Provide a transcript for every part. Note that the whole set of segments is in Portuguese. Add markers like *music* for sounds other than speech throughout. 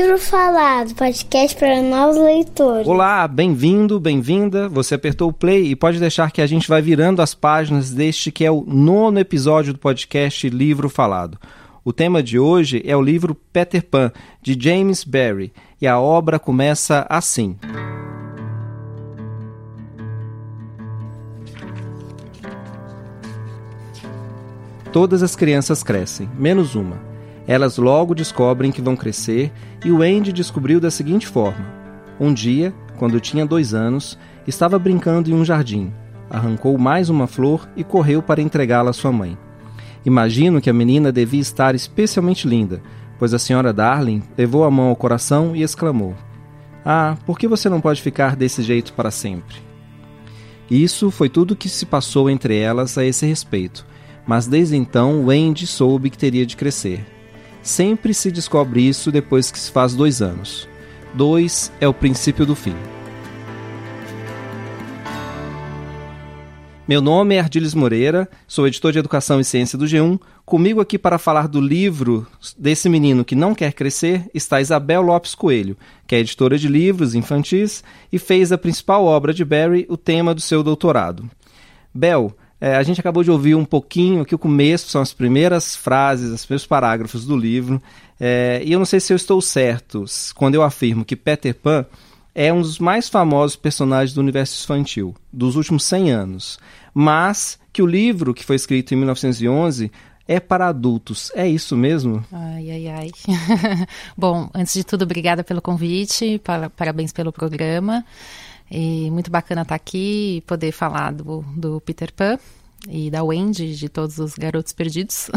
Livro Falado, podcast para novos leitores. Olá, bem-vindo, bem-vinda. Você apertou o play e pode deixar que a gente vai virando as páginas deste que é o nono episódio do podcast Livro Falado. O tema de hoje é o livro Peter Pan, de James Barrie, e a obra começa assim. Todas as crianças crescem, menos uma. Elas logo descobrem que vão crescer e o Andy descobriu da seguinte forma: Um dia, quando tinha dois anos, estava brincando em um jardim. Arrancou mais uma flor e correu para entregá-la à sua mãe. Imagino que a menina devia estar especialmente linda, pois a senhora Darling levou a mão ao coração e exclamou: Ah, por que você não pode ficar desse jeito para sempre? Isso foi tudo o que se passou entre elas a esse respeito, mas desde então Wendy soube que teria de crescer. Sempre se descobre isso depois que se faz dois anos. Dois é o princípio do fim. Meu nome é Ardiles Moreira, sou editor de Educação e Ciência do G1. Comigo aqui para falar do livro desse menino que não quer crescer está Isabel Lopes Coelho, que é editora de livros infantis e fez a principal obra de Barry o tema do seu doutorado. Bel, é, a gente acabou de ouvir um pouquinho aqui o começo, são as primeiras frases, os primeiros parágrafos do livro. É, e eu não sei se eu estou certo quando eu afirmo que Peter Pan é um dos mais famosos personagens do universo infantil dos últimos 100 anos, mas que o livro, que foi escrito em 1911, é para adultos. É isso mesmo? Ai, ai, ai. *laughs* Bom, antes de tudo, obrigada pelo convite, parabéns pelo programa. E muito bacana estar aqui e poder falar do, do Peter Pan e da Wendy, de todos os garotos perdidos.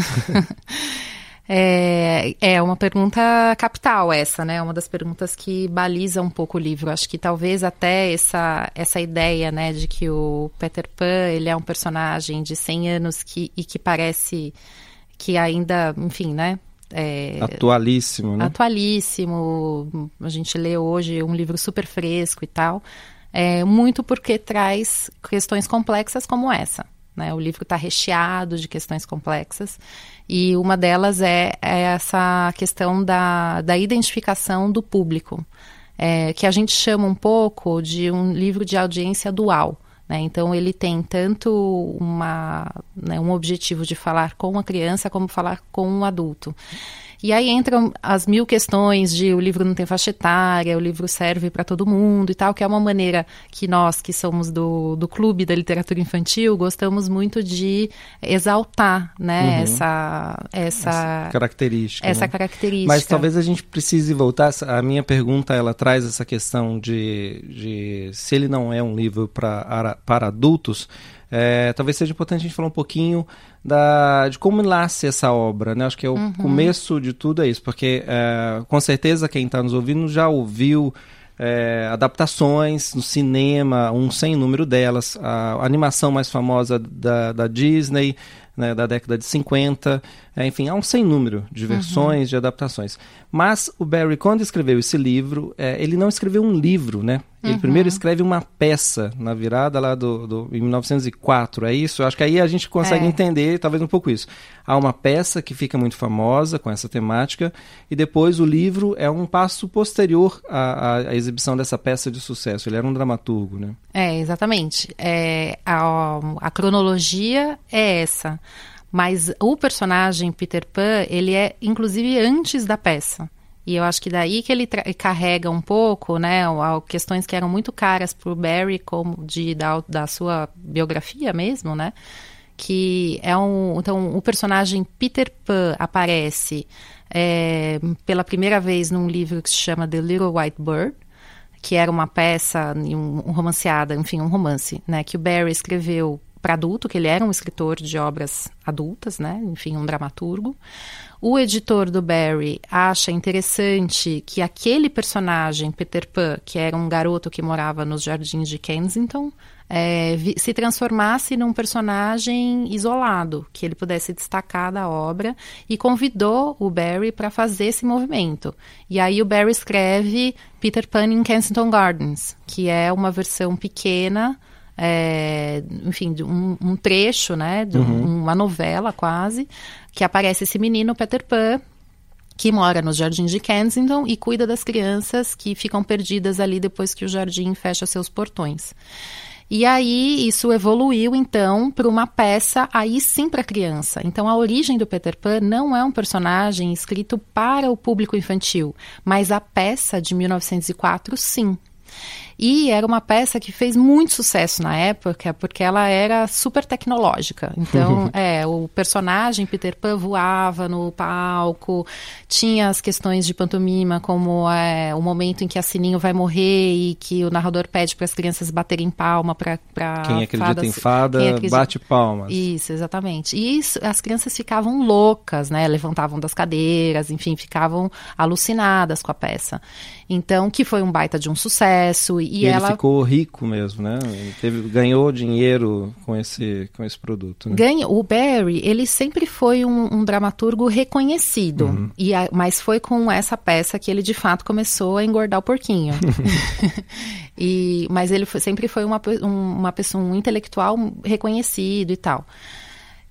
*laughs* é, é uma pergunta capital essa, né? Uma das perguntas que baliza um pouco o livro. Acho que talvez até essa, essa ideia, né, de que o Peter Pan, ele é um personagem de 100 anos que, e que parece que ainda, enfim, né, é, atualíssimo, né? Atualíssimo. A gente lê hoje um livro super fresco e tal. É, muito porque traz questões complexas como essa. Né? O livro está recheado de questões complexas e uma delas é, é essa questão da, da identificação do público, é, que a gente chama um pouco de um livro de audiência dual. Né? Então, ele tem tanto uma, né, um objetivo de falar com a criança como falar com um adulto. E aí entram as mil questões de o livro não tem faixa etária, o livro serve para todo mundo e tal, que é uma maneira que nós, que somos do, do clube da literatura infantil, gostamos muito de exaltar, né, uhum. essa, essa, essa característica. Essa né? característica. Mas talvez a gente precise voltar. A minha pergunta ela traz essa questão de, de se ele não é um livro pra, para adultos. É, talvez seja importante a gente falar um pouquinho da, de como nasce essa obra, né? Acho que é o uhum. começo de tudo é isso, porque é, com certeza quem está nos ouvindo já ouviu é, adaptações no cinema, um sem número delas, a, a animação mais famosa da, da Disney, né, da década de 50, é, enfim, há um sem número de versões, uhum. de adaptações. Mas o Barry, quando escreveu esse livro, é, ele não escreveu um livro, né? Ele uhum. primeiro escreve uma peça na virada lá do, do em 1904, é isso? Acho que aí a gente consegue é. entender talvez um pouco isso. Há uma peça que fica muito famosa com essa temática e depois o livro é um passo posterior à, à exibição dessa peça de sucesso. Ele era um dramaturgo, né? É, exatamente. É, a, a cronologia é essa. Mas o personagem Peter Pan, ele é inclusive antes da peça. E eu acho que daí que ele carrega um pouco, né, questões que eram muito caras para o Barry, como de da, da sua biografia mesmo, né, que é um, então o personagem Peter Pan aparece é, pela primeira vez num livro que se chama The Little White Bird, que era uma peça, um, um romanceada, enfim, um romance, né, que o Barry escreveu para adulto, que ele era um escritor de obras adultas, né? Enfim, um dramaturgo. O editor do Barry acha interessante que aquele personagem, Peter Pan, que era um garoto que morava nos jardins de Kensington, é, se transformasse num personagem isolado, que ele pudesse destacar da obra, e convidou o Barry para fazer esse movimento. E aí o Barry escreve Peter Pan in Kensington Gardens, que é uma versão pequena é, enfim, um, um, trecho, né, de uhum. uma novela quase, que aparece esse menino Peter Pan, que mora nos jardins de Kensington e cuida das crianças que ficam perdidas ali depois que o jardim fecha seus portões. E aí isso evoluiu então para uma peça aí sim para criança. Então a origem do Peter Pan não é um personagem escrito para o público infantil, mas a peça de 1904 sim. E era uma peça que fez muito sucesso na época, porque ela era super tecnológica. Então, *laughs* é, o personagem Peter Pan voava no palco, tinha as questões de pantomima, como é, o momento em que a Sininho vai morrer e que o narrador pede para as crianças baterem palma para Quem acredita fadas, em fada, acredita... bate palmas. Isso, exatamente. E isso, as crianças ficavam loucas, né? Levantavam das cadeiras, enfim, ficavam alucinadas com a peça. Então, que foi um baita de um sucesso. E, e ela... ele ficou rico mesmo, né? Teve, ganhou dinheiro com esse, com esse produto. Né? Ganha, o Barry, ele sempre foi um, um dramaturgo reconhecido. Uhum. E a, mas foi com essa peça que ele, de fato, começou a engordar o porquinho. *laughs* *laughs* e, mas ele foi, sempre foi uma, uma pessoa, um intelectual reconhecido e tal.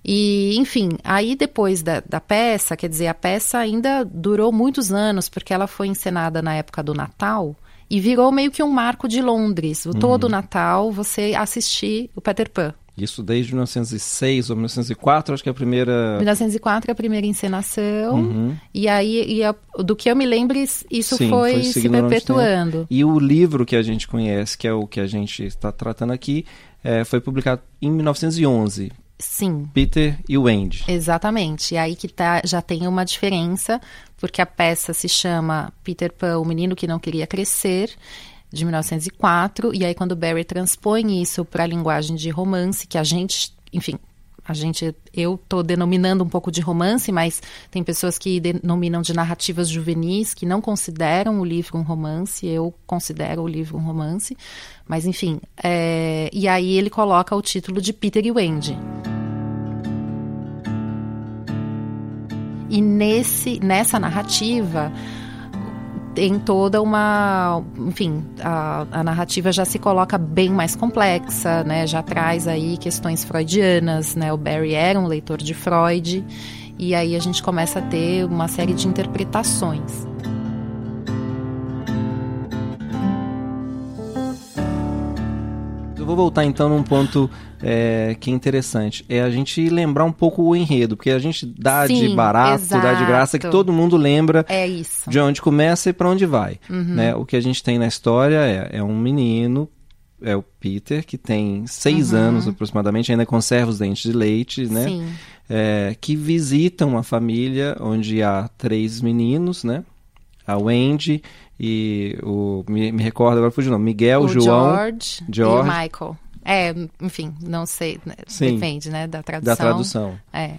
E, enfim, aí depois da, da, peça, quer dizer, a peça ainda durou muitos anos, porque ela foi encenada na época do Natal e virou meio que um marco de Londres. O uhum. Todo Natal você assistir o Peter Pan. Isso desde 1906 ou 1904, acho que é a primeira. 1904 é a primeira encenação. Uhum. E aí, e a, do que eu me lembro, isso Sim, foi, foi se perpetuando. E o livro que a gente conhece, que é o que a gente está tratando aqui, é, foi publicado em 1911 Sim. Peter e o Andy. Exatamente. E aí que tá, já tem uma diferença, porque a peça se chama Peter Pan, o menino que não queria crescer, de 1904, e aí quando Barry transpõe isso para a linguagem de romance, que a gente, enfim, a gente, eu estou denominando um pouco de romance, mas tem pessoas que denominam de narrativas juvenis, que não consideram o livro um romance, eu considero o livro um romance, mas enfim, é, e aí ele coloca o título de Peter e Wendy. E nesse, nessa narrativa, tem toda uma, enfim, a, a, narrativa já se coloca bem mais complexa, né? Já traz aí questões freudianas, né? O Barry era um leitor de Freud e aí a gente começa a ter uma série de interpretações. Vou voltar então num ponto é, que é interessante. É a gente lembrar um pouco o enredo, porque a gente dá Sim, de barato, exato. dá de graça, que todo mundo lembra é de onde começa e para onde vai. Uhum. Né? O que a gente tem na história é, é um menino é o Peter, que tem seis uhum. anos aproximadamente, ainda conserva os dentes de leite, né? É, que visita uma família onde há três meninos, né? A Wendy e o. Me, me recordo agora foi o nome. Miguel, o João. George, George e Michael. É, enfim, não sei, né, Sim, depende, né, da tradução. Da tradução. É.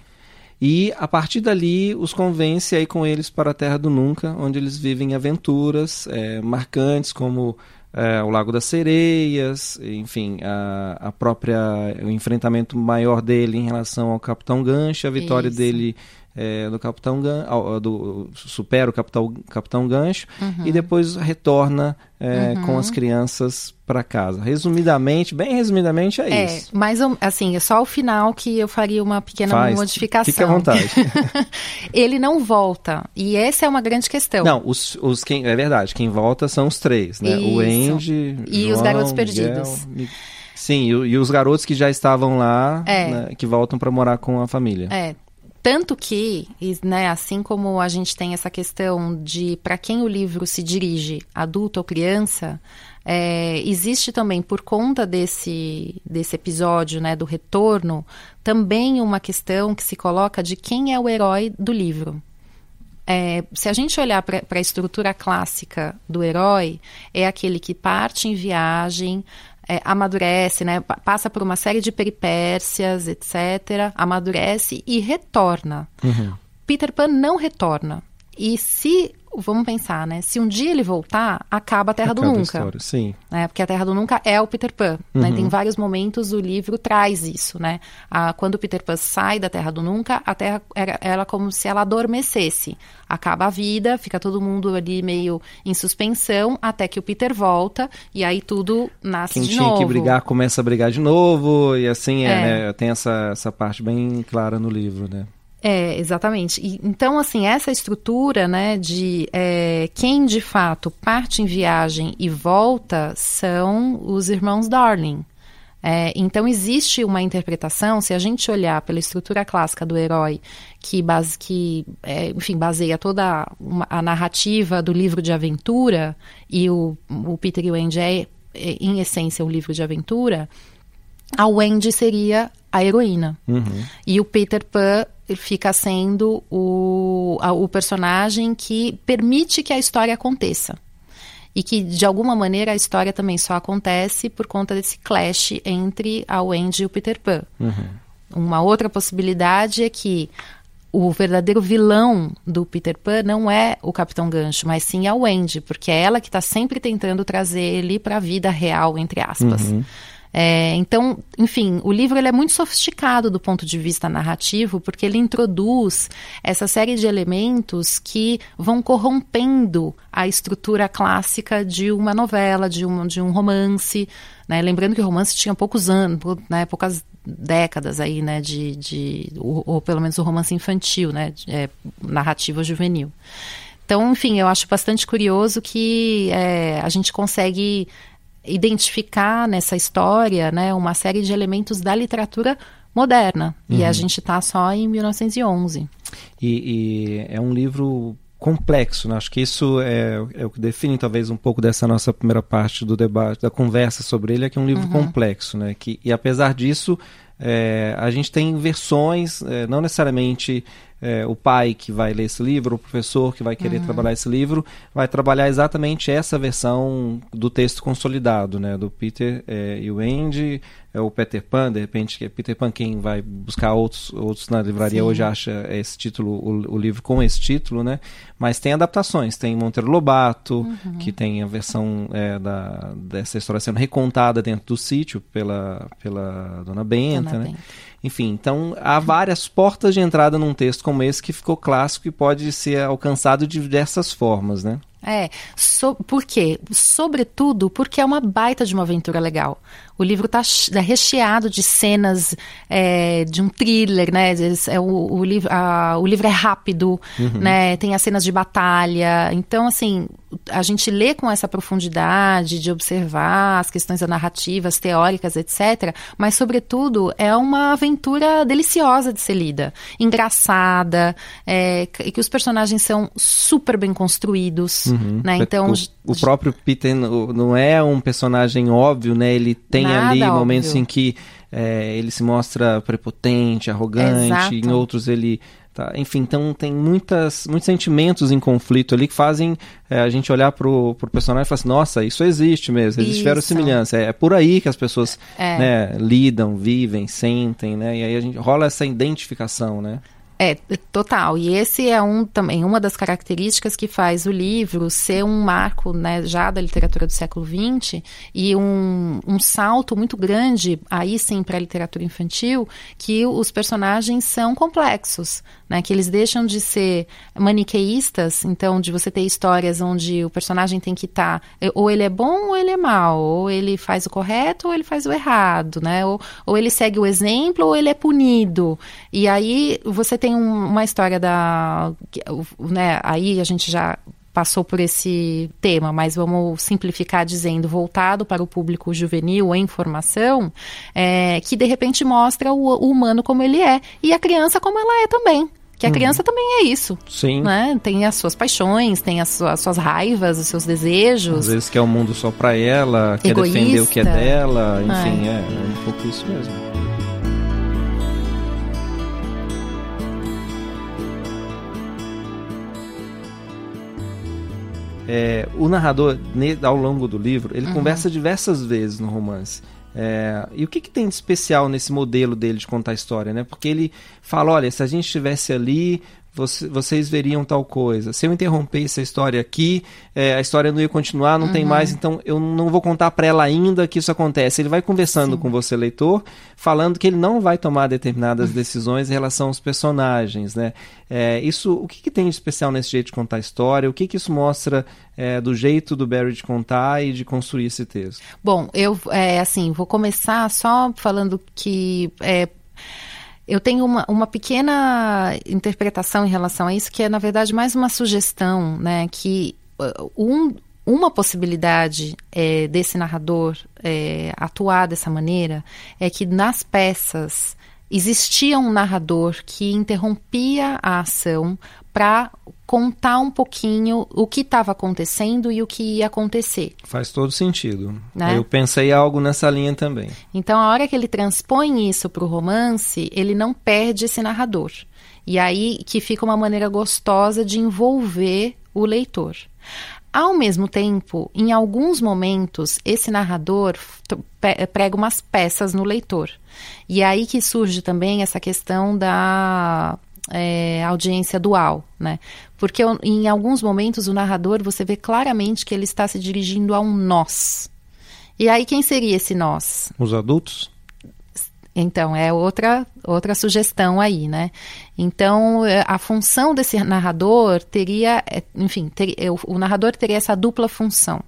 E a partir dali os convence aí com eles para a Terra do Nunca, onde eles vivem aventuras é, marcantes como é, o Lago das Sereias, enfim, a, a própria o enfrentamento maior dele em relação ao Capitão Gancho, a vitória Isso. dele é, do Capitão Gan, do supera o Capitão, Capitão Gancho uhum. e depois retorna é, uhum. com as crianças para casa. Resumidamente, bem resumidamente é, é isso. Mas assim, é só o final que eu faria uma pequena Faz, modificação. Fique à vontade. *laughs* Ele não volta e essa é uma grande questão. Não, os, os quem é verdade, quem volta são os três, né? Isso. O Andy e João, os garotos perdidos. Miguel, Sim, e, e, os garotos que já estavam lá, é. né, que voltam para morar com a família. É, tanto que, né, assim como a gente tem essa questão de para quem o livro se dirige, adulto ou criança, é, existe também, por conta desse, desse episódio, né, do retorno, também uma questão que se coloca de quem é o herói do livro. É, se a gente olhar para a estrutura clássica do herói, é aquele que parte em viagem, é, amadurece, né? Passa por uma série de peripécias, etc. Amadurece e retorna. Uhum. Peter Pan não retorna. E se vamos pensar, né? Se um dia ele voltar, acaba a Terra acaba do Nunca. A história, sim. Né? Porque a Terra do Nunca é o Peter Pan. Né? Uhum. Né? Tem vários momentos o livro traz isso, né? Ah, quando o Peter Pan sai da Terra do Nunca, a Terra era, era como se ela adormecesse. Acaba a vida, fica todo mundo ali meio em suspensão, até que o Peter volta e aí tudo nasce Quem de novo. Quem tinha que brigar começa a brigar de novo e assim é, é. Né? Tem essa, essa parte bem clara no livro, né? É, exatamente. E, então, assim, essa estrutura, né, de é, quem de fato parte em viagem e volta são os irmãos Darling. É, então existe uma interpretação, se a gente olhar pela estrutura clássica do herói, que, base, que é, enfim, baseia toda uma, a narrativa do livro de aventura, e o, o Peter e o Andy é, é, em essência, um livro de aventura, a Wendy seria a heroína. Uhum. E o Peter Pan fica sendo o, a, o personagem que permite que a história aconteça. E que, de alguma maneira, a história também só acontece por conta desse clash entre a Wendy e o Peter Pan. Uhum. Uma outra possibilidade é que o verdadeiro vilão do Peter Pan não é o Capitão Gancho, mas sim a Wendy, porque é ela que está sempre tentando trazer ele para a vida real, entre aspas. Uhum. É, então, enfim, o livro ele é muito sofisticado do ponto de vista narrativo, porque ele introduz essa série de elementos que vão corrompendo a estrutura clássica de uma novela, de um, de um romance. Né? Lembrando que o romance tinha poucos anos, né? poucas décadas aí, né, de, de ou, ou pelo menos o romance infantil, né, é, narrativa juvenil. Então, enfim, eu acho bastante curioso que é, a gente consegue identificar nessa história né, uma série de elementos da literatura moderna. Uhum. E a uhum. gente está só em 1911. E, e, é um livro complexo, né? acho que isso é, é, o que define talvez um pouco dessa nossa primeira parte do debate, da conversa sobre ele, é que é um livro uhum. complexo, né? Que, e apesar disso, é, a gente tem versões, é, não necessariamente é, o pai que vai ler esse livro, o professor que vai querer uhum. trabalhar esse livro, vai trabalhar exatamente essa versão do texto consolidado, né? Do Peter é, e o Andy, é o Peter Pan, de repente, que é Peter Pan quem vai buscar outros, outros na livraria Sim. hoje acha esse título, o, o, livro com esse título, né? Mas tem adaptações, tem Monteiro Lobato, uhum. que tem a versão é, da, dessa história sendo recontada dentro do sítio pela, pela Dona Benta, Dona né? Benta. Enfim, então há várias portas de entrada num texto como esse que ficou clássico e pode ser alcançado de diversas formas, né? É, so, por quê? Sobretudo porque é uma baita de uma aventura legal. O livro está tá recheado de cenas é, de um thriller, né? É, o, o, livro, a, o livro é rápido, uhum. né? Tem as cenas de batalha. Então, assim, a gente lê com essa profundidade de observar as questões narrativas, teóricas, etc. Mas, sobretudo, é uma aventura deliciosa de ser lida. Engraçada, é, e que os personagens são super bem construídos, uhum. né? Então... O, o próprio Peter não é um personagem óbvio, né? Ele tem ali óbvio. momentos em que é, ele se mostra prepotente, arrogante, Exato. em outros ele. Tá, enfim, então tem muitas, muitos sentimentos em conflito ali que fazem é, a gente olhar pro, pro personagem e falar assim, nossa, isso existe mesmo, existe verossimilhança. É, é por aí que as pessoas é. né, lidam, vivem, sentem, né? E aí a gente rola essa identificação, né? É, total. E esse é um também uma das características que faz o livro ser um marco né, já da literatura do século XX e um, um salto muito grande, aí sim, para a literatura infantil, que os personagens são complexos, né, que eles deixam de ser maniqueístas, então de você ter histórias onde o personagem tem que estar, tá, ou ele é bom ou ele é mal, ou ele faz o correto ou ele faz o errado, né, ou, ou ele segue o exemplo ou ele é punido. E aí você tem tem um, uma história da. Né, aí a gente já passou por esse tema, mas vamos simplificar dizendo voltado para o público juvenil em formação, é, que de repente mostra o, o, humano como ele é e a criança como ela é também. Que a uhum. criança também é isso. Sim. Né? Tem as suas paixões, tem as suas, as suas raivas, os seus desejos. Às vezes quer o um mundo só para ela, quer Egoísta. defender o que é dela, enfim, é, é um pouco isso mesmo. É, o narrador, ao longo do livro, ele uhum. conversa diversas vezes no romance. É, e o que, que, tem de especial nesse modelo dele de contar a história, né? Porque ele fala, olha, se a gente estivesse ali, você, vocês veriam tal coisa. Se eu interrompesse a história aqui, é, a história não ia continuar, não uhum. tem mais, então eu não vou contar para ela ainda que isso acontece. Ele vai conversando Sim. com você, leitor, falando que ele não vai tomar determinadas uhum. decisões em relação aos personagens, né? É, isso, o que, que, tem de especial nesse jeito de contar a história? O que, que isso mostra é, do jeito do Barry de contar e de construir esse texto? Bom, eu, é, assim, vou começar só falando que é, eu tenho uma, uma pequena interpretação em relação a isso, que é, na verdade, mais uma sugestão, né? Que uh, um, uma possibilidade é, desse narrador é, atuar dessa maneira é que nas peças existia um narrador que interrompia a ação para contar um pouquinho o que estava acontecendo e o que ia acontecer. Faz todo sentido. Né? Eu pensei algo nessa linha também. Então, a hora que ele transpõe isso para o romance, ele não perde esse narrador. E aí que fica uma maneira gostosa de envolver o leitor. Ao mesmo tempo, em alguns momentos, esse narrador prega umas peças no leitor. E aí que surge também essa questão da é, audiência dual, né? Porque em alguns momentos o narrador você vê claramente que ele está se dirigindo a um nós. E aí quem seria esse nós? Os adultos? Então, é outra, outra sugestão aí, né? Então, é, a função desse narrador teria, é, enfim, ter, o narrador teria essa dupla função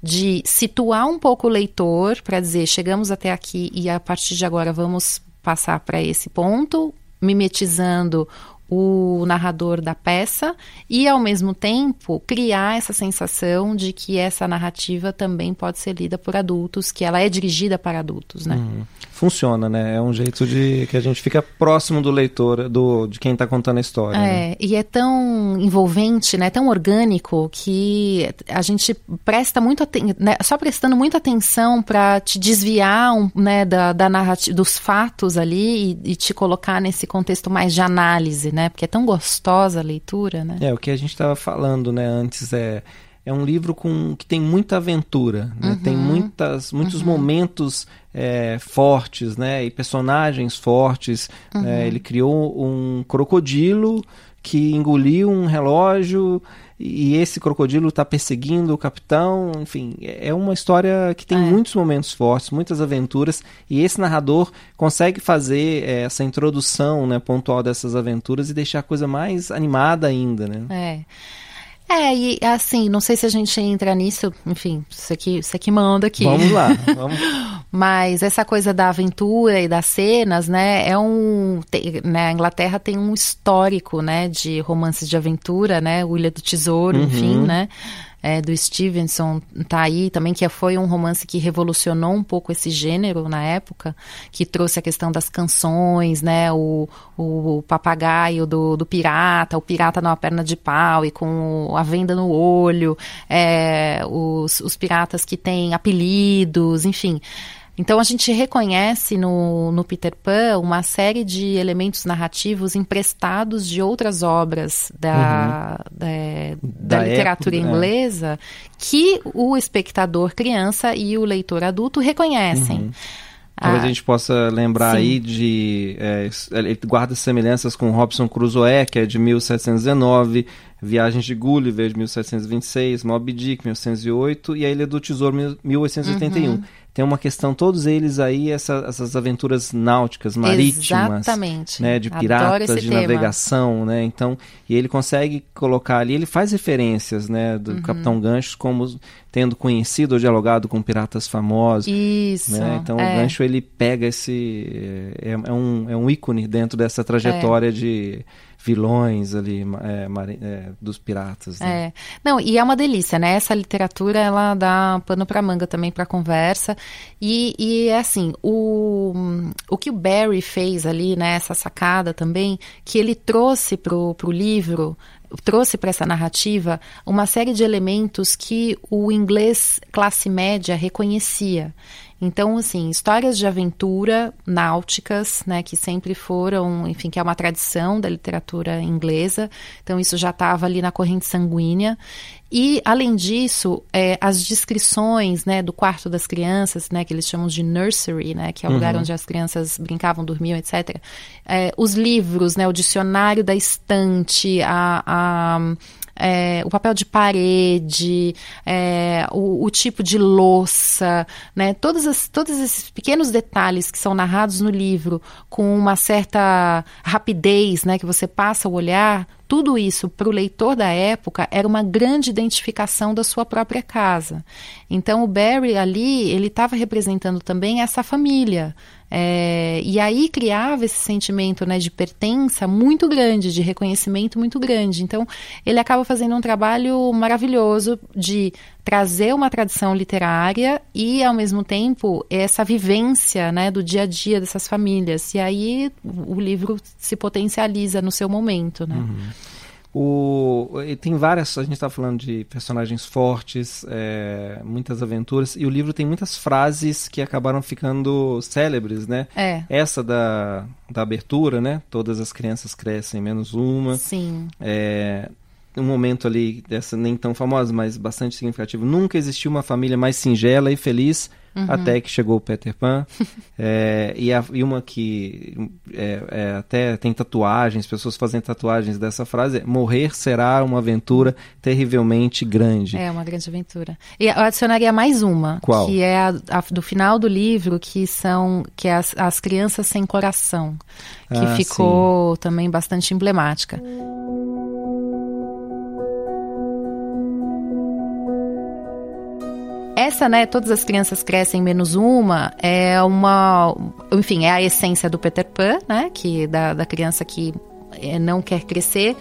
de situar um pouco o leitor para dizer, chegamos até aqui e a partir de agora vamos passar para esse ponto, mimetizando o narrador da peça e, ao mesmo tempo, criar essa sensação de que essa narrativa também pode ser lida por adultos, que ela é dirigida para adultos, né? Uhum funciona, né? É um jeito de que a gente fica próximo do leitor, do, de quem está contando a história. É, né? e é tão envolvente, né? Tão orgânico que a gente presta muito né? só prestando muita atenção para te desviar, um, né, da, da narrativa, dos fatos ali e, e, te colocar nesse contexto mais de análise, né? Porque é tão gostosa a leitura, né? É o que a gente estava falando, né? Antes é é um livro com, que tem muita aventura, né? uhum. tem muitas, muitos uhum. momentos é, fortes né? e personagens fortes. Uhum. É, ele criou um crocodilo que engoliu um relógio e esse crocodilo está perseguindo o capitão. Enfim, é uma história que tem é. muitos momentos fortes, muitas aventuras, e esse narrador consegue fazer é, essa introdução né, pontual dessas aventuras e deixar a coisa mais animada ainda. Né? É. É, e assim, não sei se a gente entra nisso, enfim, você que, você que manda aqui. Vamos lá, *laughs* vamos. Mas essa coisa da aventura e das cenas, né, é um... Tem, né, a Inglaterra tem um histórico, né, de romances de aventura, né, o Ilha do Tesouro, uhum. enfim, né, é, do Stevenson tá aí também, que foi um romance que revolucionou um pouco esse gênero na época, que trouxe a questão das canções, né? O, o, papagaio do, do pirata, o pirata numa perna de pau e com a venda no olho, é, os, os piratas que têm apelidos, enfim. Então a gente reconhece no, no Peter Pan uma série de elementos narrativos emprestados de outras obras da, uhum. da, da, da, literatura época, é. inglesa é. que o espectador criança e o leitor adulto reconhecem. Uhum. Talvez ah, a gente possa lembrar sim. aí de. É, ele guarda semelhanças com Robson Crusoe, que é de 1719, Viagens de Gulliver, de 1726, Moby Dick, 1908, e A Ilha do Tesouro, 1881. Uhum tem uma questão, todos eles aí, essa, essas aventuras náuticas, marítimas, Exatamente. né, de piratas, de tema. navegação, né, então, e ele consegue colocar ali, ele faz referências, né, do uhum. Capitão Gancho como tendo conhecido ou dialogado com piratas famosos. Isso. Né? Então é. o Gancho ele pega esse é, é, um, é um ícone dentro dessa trajetória é. de vilões ali é, é, dos piratas. Né? É, não, e é uma delícia, né? Essa literatura ela dá pano para manga também para conversa e, e é assim o, o que o Barry fez ali, né? Essa sacada também que ele trouxe pro, pro livro trouxe para essa narrativa uma série de elementos que o inglês classe média reconhecia. Então, assim, histórias de aventura náuticas, né, que sempre foram, enfim, que é uma tradição da literatura inglesa. Então, isso já estava ali na corrente sanguínea. E, além disso, é, as descrições, né, do quarto das crianças, né, que eles chamam de nursery, né, que é o uhum. lugar onde as crianças brincavam, dormiam, etc. É, os livros, né, o dicionário da estante, a, a é, o papel de parede, é, o, o, tipo de louça, né? Todos, as, todos esses pequenos detalhes que são narrados no livro com uma certa rapidez, né? Que você passa o olhar, tudo isso para o leitor da época era uma grande identificação da sua própria casa. Então o Barry ali ele estava representando também essa família, É, e aí criava esse sentimento né, de pertença muito grande, de reconhecimento muito grande. Então, ele acaba fazendo um trabalho maravilhoso de trazer uma tradição literária e, ao mesmo tempo, essa vivência né, do dia a dia dessas famílias. E aí o livro se potencializa no seu momento. Né? Uhum. O, tem várias, a gente está falando de personagens fortes, é, muitas aventuras, e o livro tem muitas frases que acabaram ficando célebres, né? É. Essa da, da abertura, né? Todas as crianças crescem, menos uma. Sim. É, um momento ali, dessa nem tão famosa, mas bastante significativo. Nunca existiu uma família mais singela e feliz uhum. até que chegou o Peter Pan. *laughs* é, e, a, e, uma que é, é, até tem tatuagens, pessoas fazem tatuagens dessa frase: morrer será uma aventura terrivelmente grande. É uma grande aventura. E eu adicionaria mais uma, Qual? que é a, a, do final do livro, que são que é as, as crianças sem coração, que ah, ficou sim. também bastante emblemática. Essa, né, todas as crianças crescem menos uma, é uma, enfim, é a essência do Peter Pan, né, que da, da criança que é, não quer crescer.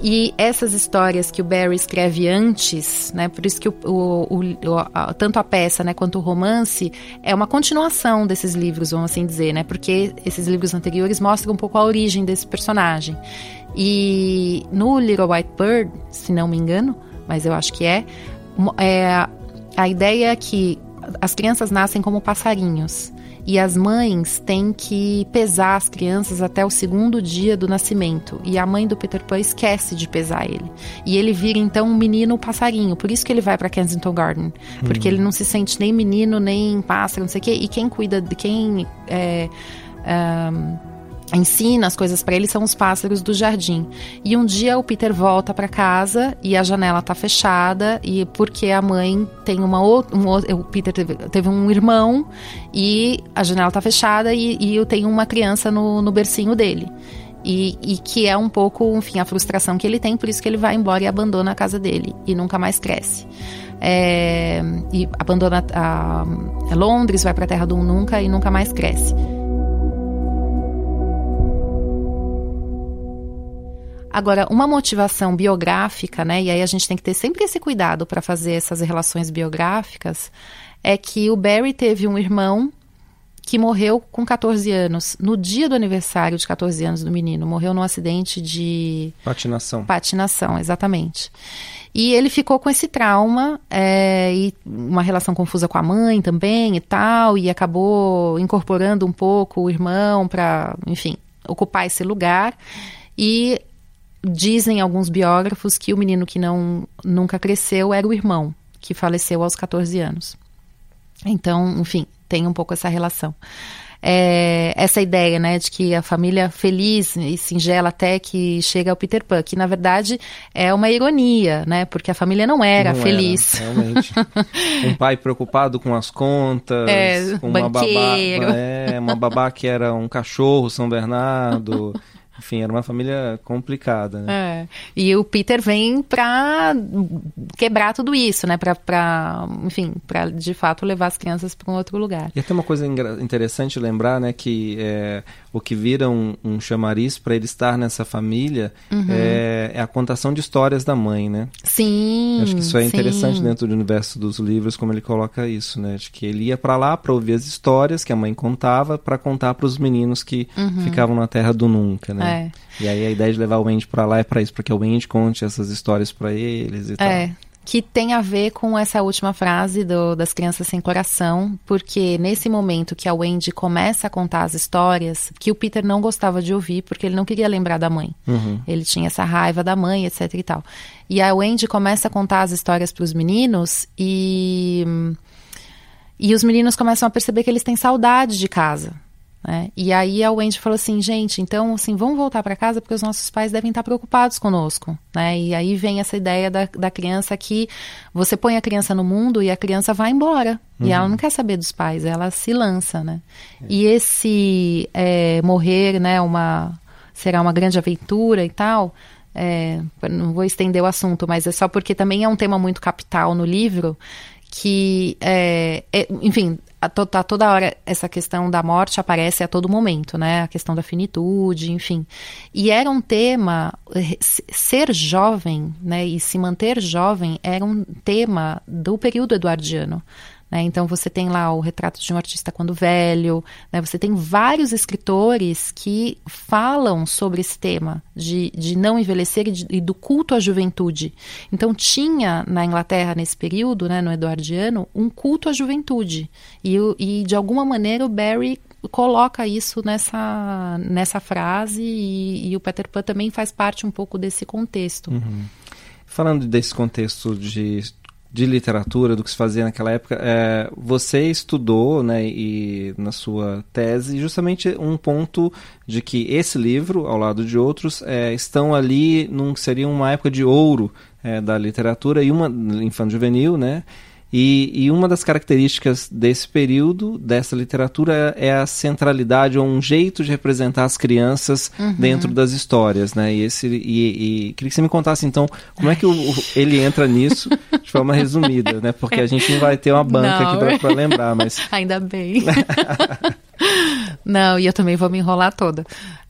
E essas histórias que o Barry escreve antes, né? Por isso que o, o, o, a, tanto a peça, né, quanto o romance é uma continuação desses livros, vamos assim dizer, né? Porque esses livros anteriores mostram um pouco a origem desse personagem. E no Little White Bird, se não me engano, mas eu acho que é, é a ideia é que as crianças nascem como passarinhos e as mães têm que pesar as crianças até o segundo dia do nascimento. E a mãe do Peter Pan esquece de pesar ele. E ele vira então um menino passarinho. Por isso que ele vai para Kensington Garden. Porque hum. ele não se sente nem menino, nem pássaro, não sei o quê. E quem cuida de quem. É, um, ensina as coisas para ele são os pássaros do jardim. E um dia o Peter volta para casa e a janela tá fechada e porque a mãe tem uma outra, um, o Peter teve, teve, um irmão e a janela tá fechada e, e eu tenho uma criança no, no bercinho dele. E, e, que é um pouco, enfim, a frustração que ele tem, por isso que ele vai embora e abandona a casa dele e nunca mais cresce. É, e abandona a, a Londres, vai para a Terra do Nunca e nunca mais cresce. Agora, uma motivação biográfica, né? E aí a gente tem que ter sempre esse cuidado para fazer essas relações biográficas, é que o Barry teve um irmão que morreu com 14 anos, no dia do aniversário de 14 anos do menino. Morreu num acidente de. Patinação. Patinação, exatamente. E ele ficou com esse trauma é, e uma relação confusa com a mãe também e tal, e acabou incorporando um pouco o irmão para, enfim, ocupar esse lugar. E Dizem alguns biógrafos que o menino que não nunca cresceu era o irmão, que faleceu aos 14 anos. Então, enfim, tem um pouco essa relação. É, essa ideia, né, de que a família feliz e singela até que chega ao Peter Pan, que na verdade é uma ironia, né, porque a família não era não feliz. Era, realmente. *laughs* um pai preocupado com as contas, é, com banqueiro. uma babá, é, uma babá que era um cachorro São Bernardo. *laughs* Enfim, era uma família complicada. Né? É. E o Peter vem para quebrar tudo isso, né? Para, enfim, para de fato levar as crianças para um outro lugar. E até uma coisa interessante lembrar, né? Que é, o que vira um, um chamariz para ele estar nessa família uhum. é, é, a contação de histórias da mãe, né? Sim. acho que isso é sim. interessante dentro do universo dos livros, como ele coloca isso, né? De que ele ia para lá para ouvir as histórias que a mãe contava para contar para os meninos que uhum. ficavam na Terra do Nunca, né? É. E aí a ideia de levar o Andy para lá é para isso, para que o Andy conte essas histórias para eles e é. tal que tem a ver com essa última frase do, das crianças sem coração, porque nesse momento que a Wendy começa a contar as histórias, que o Peter não gostava de ouvir, porque ele não queria lembrar da mãe. Uhum. Ele tinha essa raiva da mãe, etc e tal. E a Wendy começa a contar as histórias para os meninos e e os meninos começam a perceber que eles têm saudade de casa. Né? E aí a Wendy falou assim, gente, então assim, vamos voltar para casa porque os nossos pais devem estar preocupados conosco, né? E aí vem essa ideia da, da criança que você põe a criança no mundo e a criança vai embora. Uhum. E ela uhum. não quer saber dos pais, ela se lança, né? É. E esse é, morrer, né, uma, será uma grande aventura e tal... É, não vou estender o assunto, mas é só porque também é um tema muito capital no livro, que, é, é, enfim, a toda hora essa questão da morte aparece a todo momento, né? A questão da finitude, enfim. E era um tema, ser jovem, né? E se manter jovem era um tema do período eduardiano. Né? Então você tem lá o retrato de um artista quando velho, né? você tem vários escritores que falam sobre esse tema de, de não envelhecer e, de, e do culto à juventude. Então tinha na Inglaterra nesse período, né, no Eduardiano, um culto à juventude e, e de alguma maneira o Barry coloca isso nessa, nessa frase e, e, o Peter Pan também faz parte um pouco desse contexto. Uhum. Falando desse contexto de de literatura, do que se fazia naquela época, é, você estudou, né, e na sua tese, justamente um ponto de que esse livro, ao lado de outros, é, estão ali num seria uma época de ouro é, da literatura e uma infanto juvenil, né? E, e, uma das características desse período, dessa literatura, é a centralidade ou um jeito de representar as crianças uhum. dentro das histórias, né? E, esse, e, e, queria que você me contasse, então, como é que o, o, ele entra nisso de forma resumida, né? Porque a gente não vai ter uma banca não. aqui para lembrar, mas... *laughs* Ainda bem. *laughs* não, e eu também vou me enrolar toda.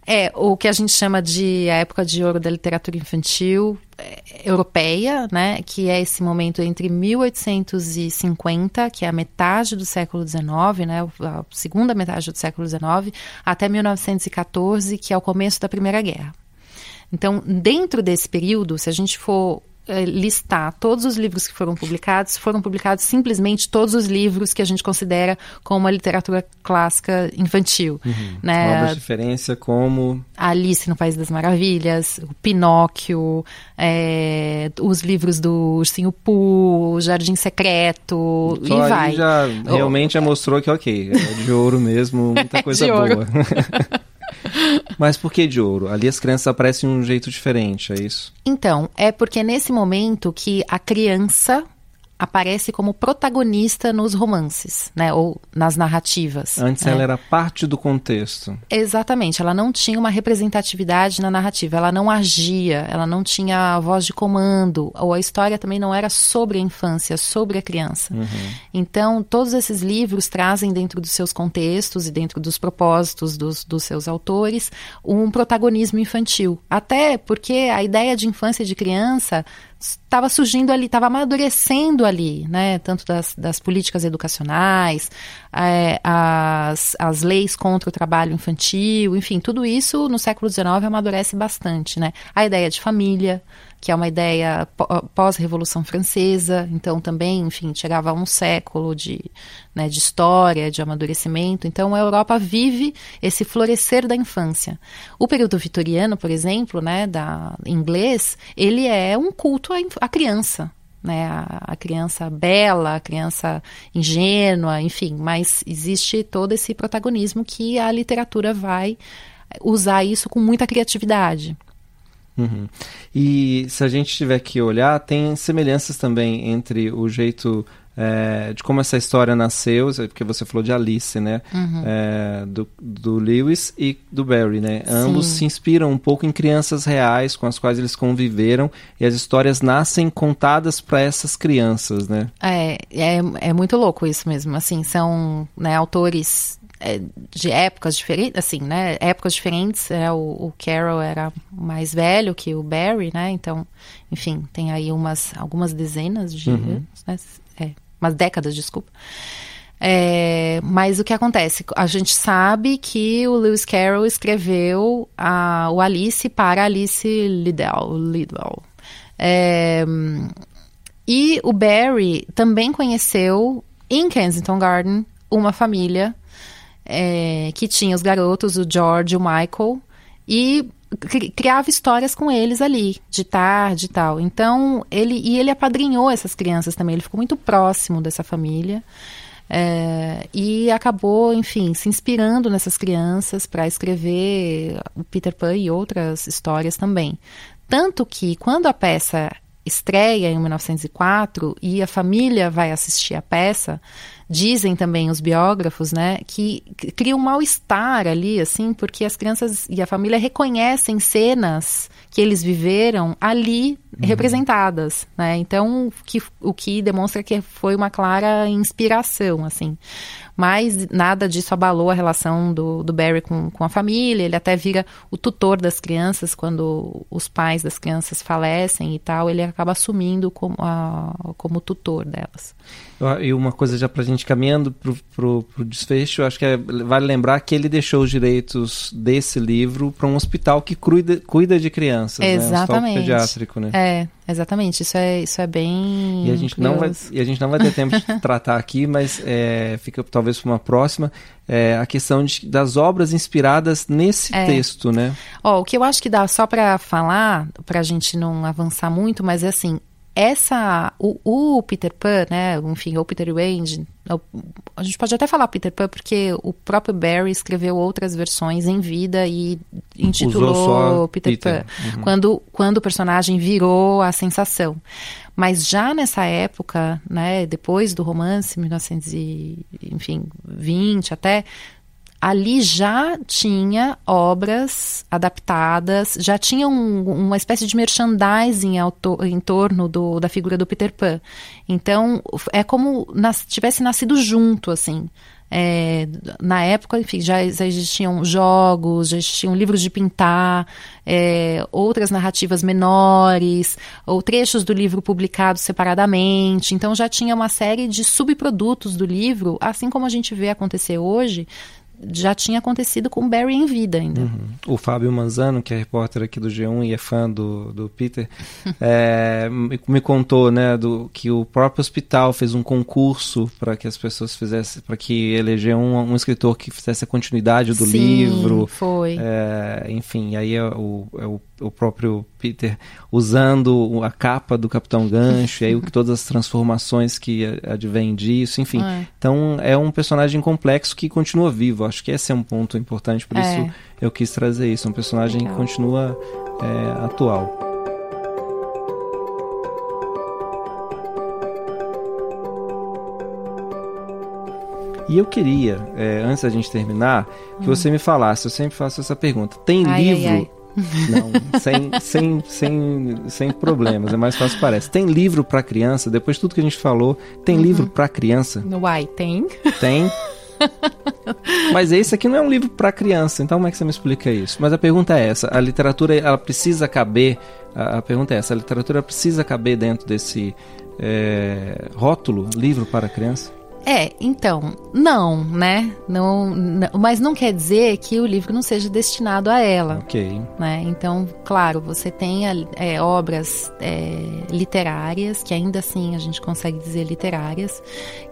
É, o que a gente chama de a época de ouro da literatura infantil é, europeia, né, que é esse momento entre 1850, que é a metade do século XIX, né, a segunda metade do século XIX, até 1914, que é o começo da Primeira Guerra. Então, dentro desse período, se a gente for listar todos os livros que foram publicados, foram publicados simplesmente todos os livros que a gente considera como a literatura clássica infantil. Uhum. Né? Obras de referência como... Alice no País das Maravilhas, o Pinóquio, é, os livros do Ursinho Pooh, o Jardim Secreto, Só e vai. já realmente já mostrou que, ok, é de ouro mesmo, muita *laughs* coisa boa. *laughs* *laughs* Mas por que de ouro? Ali as crianças aparecem de um jeito diferente, é isso? Então, é porque nesse momento que a criança aparece como protagonista nos romances, né, ou nas narrativas. Antes né? ela era parte do contexto. Exatamente, ela não tinha uma representatividade na narrativa, ela não agia, ela não tinha voz de comando, ou a história também não era sobre a infância, sobre a criança. Uhum. Então, todos esses livros trazem dentro dos seus contextos e dentro dos propósitos dos, dos seus autores um protagonismo infantil. Até porque a ideia de infância e de criança estava surgindo ali, estava amadurecendo ali, né? Tanto das, das políticas educacionais, é, as, as leis contra o trabalho infantil, enfim, tudo isso no século XIX amadurece bastante, né? A ideia de família, que é uma ideia pós-Revolução Francesa, então também, enfim, chegava a um século de, né, de história, de amadurecimento. Então a Europa vive esse florescer da infância. O período vitoriano, por exemplo, né, da inglês, ele é um culto à, à criança. Né, a, a criança bela, a criança ingênua, enfim, mas existe todo esse protagonismo que a literatura vai usar isso com muita criatividade. Uhum. E se a gente tiver que olhar, tem semelhanças também entre o jeito é, de como essa história nasceu, porque você falou de Alice, né? Uhum. É, do, do Lewis e do Barry, né? Sim. Ambos se inspiram um pouco em crianças reais com as quais eles conviveram e as histórias nascem contadas para essas crianças, né? É, é, é muito louco isso mesmo. Assim, são né, autores de épocas diferentes, assim, né? Épocas diferentes. É, o, o, Carol era mais velho que o Barry, né? Então, enfim, tem aí umas, algumas dezenas de uhum. anos, né? É, umas décadas, desculpa. É, mas o que acontece? A gente sabe que o Lewis Carroll escreveu a, o Alice para Alice Liddell. Liddell. É, e o Barry também conheceu em Kensington Garden uma família é, que tinha os garotos, o George o Michael, e criava histórias com eles ali, de tarde e tal. Então, ele e ele apadrinhou essas crianças também, ele ficou muito próximo dessa família. É, e acabou, enfim, se inspirando nessas crianças para escrever o Peter Pan e outras histórias também. Tanto que quando a peça estreia em 1904 e a família vai assistir a peça, dizem também os biógrafos, né, que cria um mal-estar ali, assim, porque as crianças e a família reconhecem cenas que eles viveram ali uhum. representadas, né? Então, que, o que demonstra que foi uma clara inspiração, assim. mas nada disso abalou a relação do, do Barry com, com a família. Ele até vira o tutor das crianças quando os pais das crianças falecem e tal. Ele acaba assumindo como, a, como tutor delas. E uma coisa já para a gente caminhando para o desfecho, acho que é, vale lembrar que ele deixou os direitos desse livro para um hospital que cuida, cuida de crianças, exatamente. né? Um hospital pediátrico, né? É, exatamente. Isso é, isso é bem e a gente não vai E a gente não vai ter tempo de *laughs* tratar aqui, mas é, fica talvez para uma próxima, é, a questão de, das obras inspiradas nesse é. texto, né? Ó, o que eu acho que dá só para falar, para a gente não avançar muito, mas é assim, essa o, o, Peter Pan, né, enfim, ou Peter Wayne, a gente pode até falar Peter Pan porque o próprio Barry escreveu outras versões em vida e intitulou Peter, Peter, Pan, uhum. quando quando o personagem virou a sensação. Mas já nessa época, né, depois do romance, 1920 até, ali já tinha obras adaptadas, já tinha um, uma espécie de merchandising ao em torno do, da figura do Peter Pan. Então, é como nas, tivesse nascido junto, assim. É, na época, enfim, já, já, existiam jogos, já existiam livros de pintar, é, outras narrativas menores, ou trechos do livro publicados separadamente. Então já tinha uma série de subprodutos do livro, assim como a gente vê acontecer hoje, já tinha acontecido com Barry em vida ainda. Uhum. O Fábio Manzano, que é repórter aqui do G1 e é fã do, do Peter, *laughs* é, me, me, contou né, do, que o próprio hospital fez um concurso para que as pessoas fizessem, para que elegeu um, um, escritor que fizesse a continuidade do Sim, livro. foi. É, enfim, aí é o, é o o próprio Peter usando a capa do Capitão Gancho, e aí *laughs* todas as transformações que advêm disso, enfim. É. Então é um personagem complexo que continua vivo. Acho que esse é um ponto importante, por é. isso eu quis trazer isso. Um personagem Legal. que continua é, atual. E eu queria, é, antes da gente terminar, que hum. você me falasse, eu sempre faço essa pergunta. Tem ai, livro ai, ai. Não, sem, sem, sem, sem problemas, é mais fácil parece. Tem livro para criança, depois de tudo que a gente falou, tem uhum. livro para criança? Uai, tem. Tem. *laughs* Mas esse aqui não é um livro para criança, então como é que você me explica isso? Mas a pergunta é essa: a literatura ela precisa caber? A, pergunta é essa: a literatura precisa caber dentro desse é, rótulo livro para criança? É, então, não, né? Não, não, mas não quer dizer que o livro não seja destinado a ela. Ok. Né? Então, claro, você tem é, obras é, literárias, que ainda assim a gente consegue dizer literárias,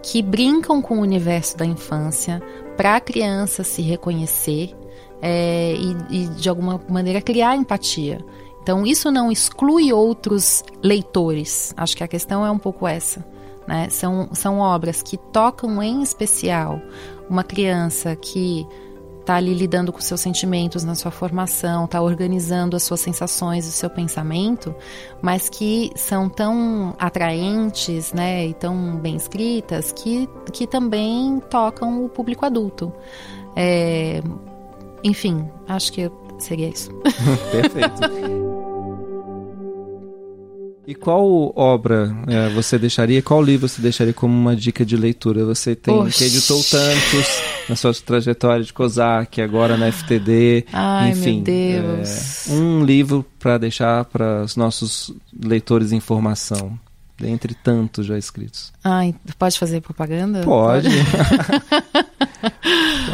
que brincam com o universo da infância para a criança se reconhecer é, e, e, de alguma maneira, criar empatia. Então, isso não exclui outros leitores. Acho que a questão é um pouco essa. Né? São, são obras que tocam em especial uma criança que está ali lidando com seus sentimentos na sua formação, está organizando as suas sensações, o seu pensamento, mas que são tão atraentes, né, e tão bem escritas que, que também tocam o público adulto. É, enfim, acho que seria isso. *laughs* Perfeito. *laughs* E qual obra é, você deixaria, qual livro você deixaria como uma dica de leitura? Você tem Oxi. que editou tantos na sua trajetória de COSAC, agora na FTD, Ai, enfim. Meu Deus. É, um livro para deixar para os nossos leitores informação, dentre tantos já escritos. Ai, pode fazer propaganda? Pode. *laughs*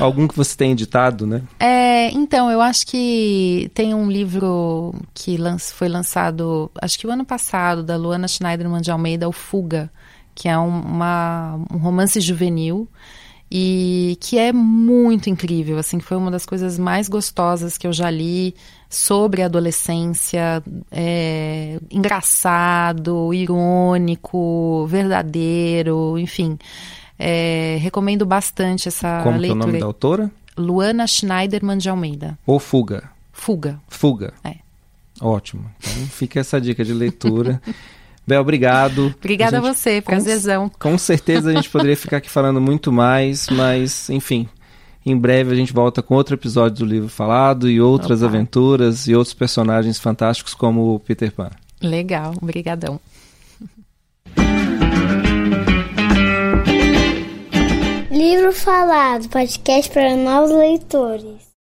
Algum que você tenha editado, né? É, então, eu acho que tem um livro que foi lançado, acho que o ano passado, da Luana Schneiderman de Almeida, O Fuga, que é um, uma, um romance juvenil e que é muito incrível, assim, foi uma das coisas mais gostosas que eu já li sobre adolescência, é, engraçado, irônico, verdadeiro, enfim. É, recomendo bastante essa Como leitura. Como é o nome da autora? Luana Schneiderman de Almeida. Ou Fuga? Fuga. Fuga. É. Ótimo. Então fica essa dica de leitura. *laughs* Bel, obrigado. Obrigada a, gente, a você, prazerzão. Com, com certeza a gente poderia ficar aqui falando muito mais, mas enfim, em breve a gente volta com outro episódio do livro falado e outras Opa. aventuras e outros personagens fantásticos como o Peter Pan. Legal, obrigadão. *laughs* Livro Falado, podcast para novos leitores.